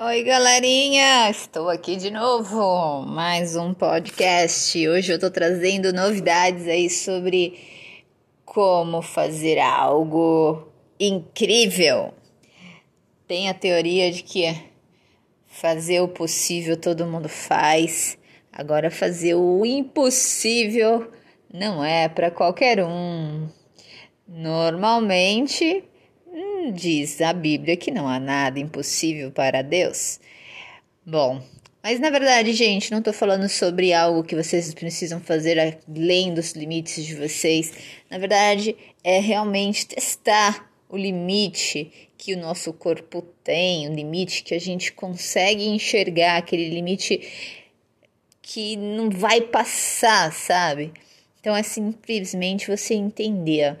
Oi, galerinha! Estou aqui de novo, mais um podcast. Hoje eu tô trazendo novidades aí sobre como fazer algo incrível. Tem a teoria de que fazer o possível todo mundo faz, agora fazer o impossível não é para qualquer um. Normalmente, diz a Bíblia que não há nada impossível para Deus. Bom, mas na verdade, gente, não estou falando sobre algo que vocês precisam fazer além dos limites de vocês. Na verdade, é realmente testar o limite que o nosso corpo tem, o limite que a gente consegue enxergar, aquele limite que não vai passar, sabe? Então é simplesmente você entender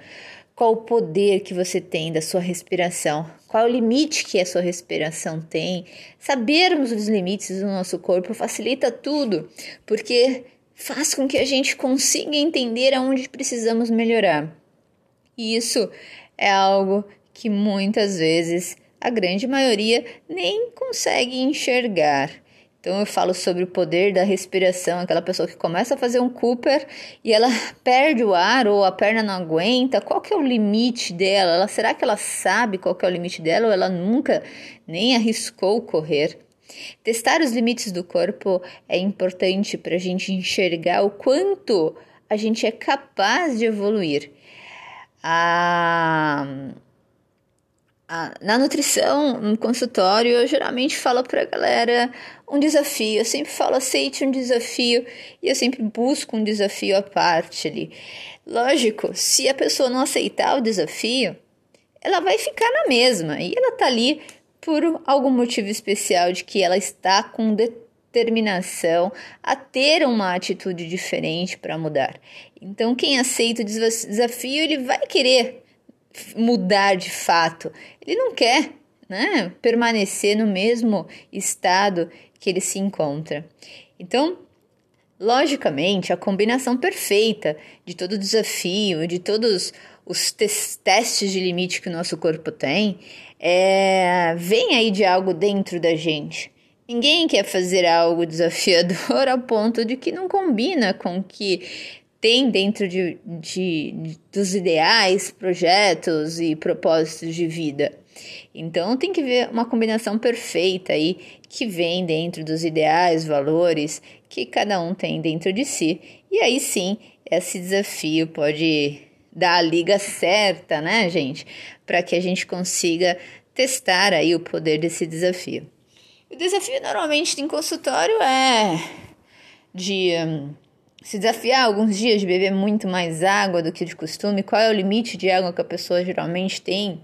qual o poder que você tem da sua respiração, qual o limite que a sua respiração tem. Sabermos os limites do nosso corpo facilita tudo, porque faz com que a gente consiga entender aonde precisamos melhorar. E isso é algo que muitas vezes a grande maioria nem consegue enxergar. Então eu falo sobre o poder da respiração, aquela pessoa que começa a fazer um Cooper e ela perde o ar ou a perna não aguenta. Qual que é o limite dela? Ela, será que ela sabe qual que é o limite dela ou ela nunca nem arriscou correr? Testar os limites do corpo é importante para a gente enxergar o quanto a gente é capaz de evoluir. Ah, na nutrição, no consultório, eu geralmente falo para a galera um desafio. Eu sempre falo, aceite um desafio e eu sempre busco um desafio à parte ali. Lógico, se a pessoa não aceitar o desafio, ela vai ficar na mesma e ela tá ali por algum motivo especial de que ela está com determinação a ter uma atitude diferente para mudar. Então, quem aceita o desafio, ele vai querer mudar de fato. Ele não quer né, permanecer no mesmo estado que ele se encontra. Então, logicamente, a combinação perfeita de todo o desafio, de todos os testes de limite que o nosso corpo tem, é, vem aí de algo dentro da gente. Ninguém quer fazer algo desafiador ao ponto de que não combina com o que tem dentro de, de, de, dos ideais, projetos e propósitos de vida. Então tem que ver uma combinação perfeita aí que vem dentro dos ideais, valores que cada um tem dentro de si. E aí sim, esse desafio pode dar a liga certa, né, gente? Para que a gente consiga testar aí o poder desse desafio. O desafio normalmente em consultório é de hum, se desafiar alguns dias de beber muito mais água do que de costume, qual é o limite de água que a pessoa geralmente tem,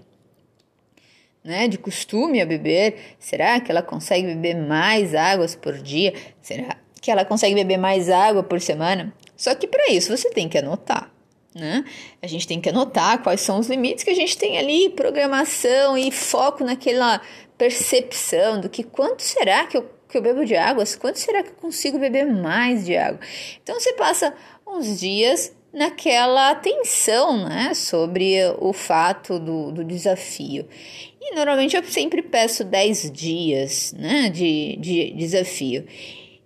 né, de costume a beber? Será que ela consegue beber mais águas por dia? Será que ela consegue beber mais água por semana? Só que para isso você tem que anotar. Né? A gente tem que anotar quais são os limites que a gente tem ali, programação e foco naquela percepção do que quanto será que eu que eu bebo de água, quanto será que eu consigo beber mais de água? Então você passa uns dias naquela tensão né, sobre o fato do, do desafio. E normalmente eu sempre peço 10 dias né, de, de desafio.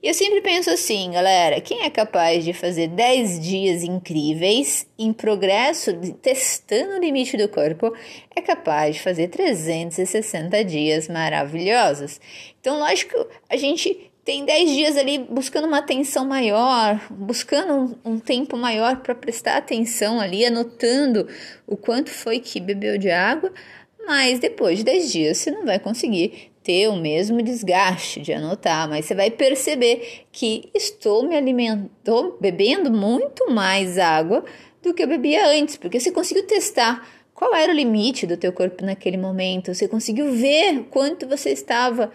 E eu sempre penso assim, galera, quem é capaz de fazer 10 dias incríveis em progresso, testando o limite do corpo, é capaz de fazer 360 dias maravilhosos. Então, lógico, a gente tem 10 dias ali buscando uma atenção maior, buscando um, um tempo maior para prestar atenção ali, anotando o quanto foi que bebeu de água, mas depois de 10 dias você não vai conseguir ter o mesmo desgaste de anotar, mas você vai perceber que estou me alimentando, bebendo muito mais água do que eu bebia antes, porque você conseguiu testar qual era o limite do teu corpo naquele momento, você conseguiu ver quanto você estava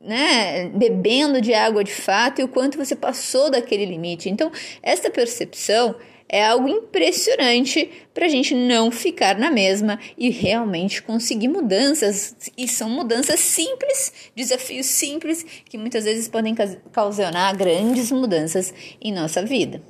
né, bebendo de água de fato e o quanto você passou daquele limite. Então, essa percepção é algo impressionante para a gente não ficar na mesma e realmente conseguir mudanças. E são mudanças simples, desafios simples, que muitas vezes podem causar grandes mudanças em nossa vida.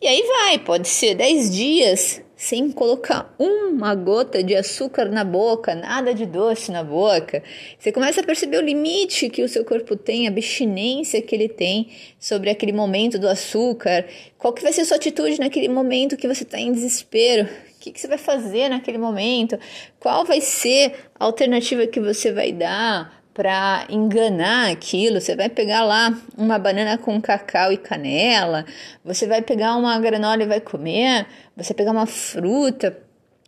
E aí vai, pode ser 10 dias sem colocar uma gota de açúcar na boca, nada de doce na boca. Você começa a perceber o limite que o seu corpo tem, a abstinência que ele tem sobre aquele momento do açúcar. Qual que vai ser a sua atitude naquele momento que você está em desespero? O que, que você vai fazer naquele momento? Qual vai ser a alternativa que você vai dar para enganar aquilo. Você vai pegar lá uma banana com cacau e canela, você vai pegar uma granola e vai comer, você vai pegar uma fruta.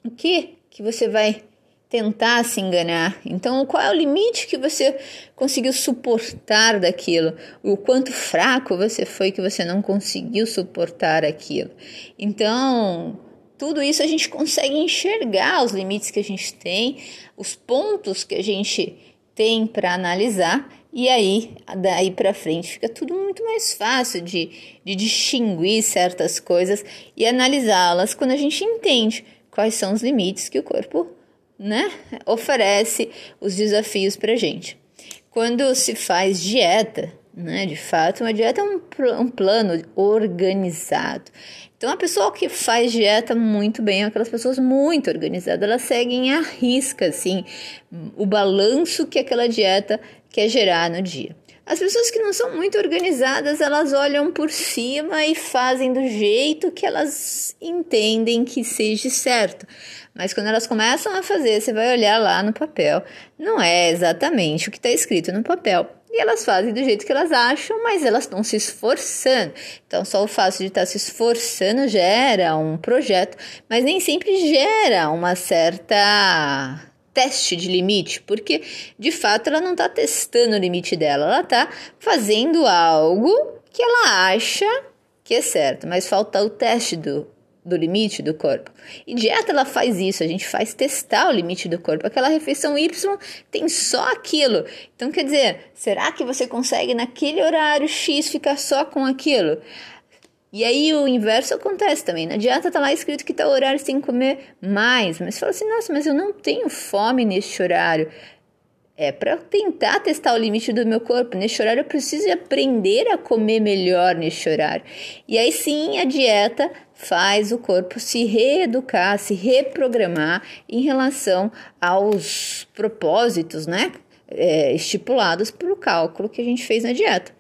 O que que você vai tentar se enganar? Então, qual é o limite que você conseguiu suportar daquilo? O quanto fraco você foi que você não conseguiu suportar aquilo? Então, tudo isso a gente consegue enxergar os limites que a gente tem, os pontos que a gente tem para analisar e aí daí para frente fica tudo muito mais fácil de, de distinguir certas coisas e analisá-las quando a gente entende quais são os limites que o corpo né, oferece, os desafios para gente. Quando se faz dieta, né, de fato, uma dieta é um, um plano organizado. Então, a pessoa que faz dieta muito bem, aquelas pessoas muito organizadas, elas seguem a risca, assim, o balanço que aquela dieta quer gerar no dia. As pessoas que não são muito organizadas, elas olham por cima e fazem do jeito que elas entendem que seja certo. Mas quando elas começam a fazer, você vai olhar lá no papel, não é exatamente o que está escrito no papel e elas fazem do jeito que elas acham, mas elas estão se esforçando. Então, só o fato de estar tá se esforçando gera um projeto, mas nem sempre gera uma certa teste de limite, porque de fato ela não está testando o limite dela, ela está fazendo algo que ela acha que é certo, mas falta o teste do do limite do corpo. E dieta ela faz isso, a gente faz testar o limite do corpo. Aquela refeição Y tem só aquilo. Então quer dizer, será que você consegue naquele horário X ficar só com aquilo? E aí o inverso acontece também. Na dieta tá lá escrito que tal horário você tem que comer mais, mas fala assim: "Nossa, mas eu não tenho fome neste horário". É para tentar testar o limite do meu corpo. Neste horário eu preciso aprender a comer melhor neste horário. E aí sim a dieta faz o corpo se reeducar, se reprogramar em relação aos propósitos, né? É, estipulados para o cálculo que a gente fez na dieta.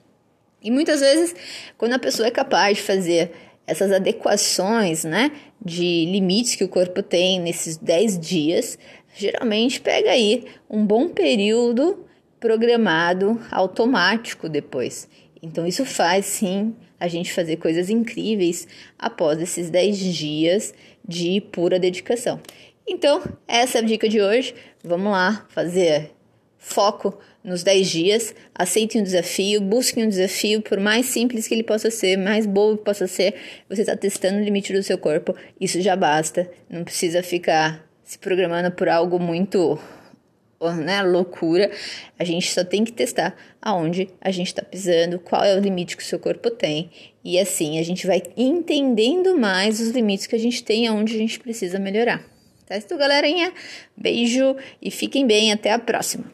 E muitas vezes, quando a pessoa é capaz de fazer essas adequações, né, de limites que o corpo tem nesses 10 dias, geralmente pega aí um bom período programado automático depois. Então isso faz sim a gente fazer coisas incríveis após esses 10 dias de pura dedicação. Então, essa é a dica de hoje. Vamos lá fazer foco nos 10 dias, aceitem um desafio, busquem um desafio, por mais simples que ele possa ser, mais bobo que possa ser, você está testando o limite do seu corpo, isso já basta, não precisa ficar se programando por algo muito né, loucura, a gente só tem que testar aonde a gente está pisando, qual é o limite que o seu corpo tem, e assim a gente vai entendendo mais os limites que a gente tem, aonde a gente precisa melhorar. Tá isso, galerinha? Beijo e fiquem bem, até a próxima.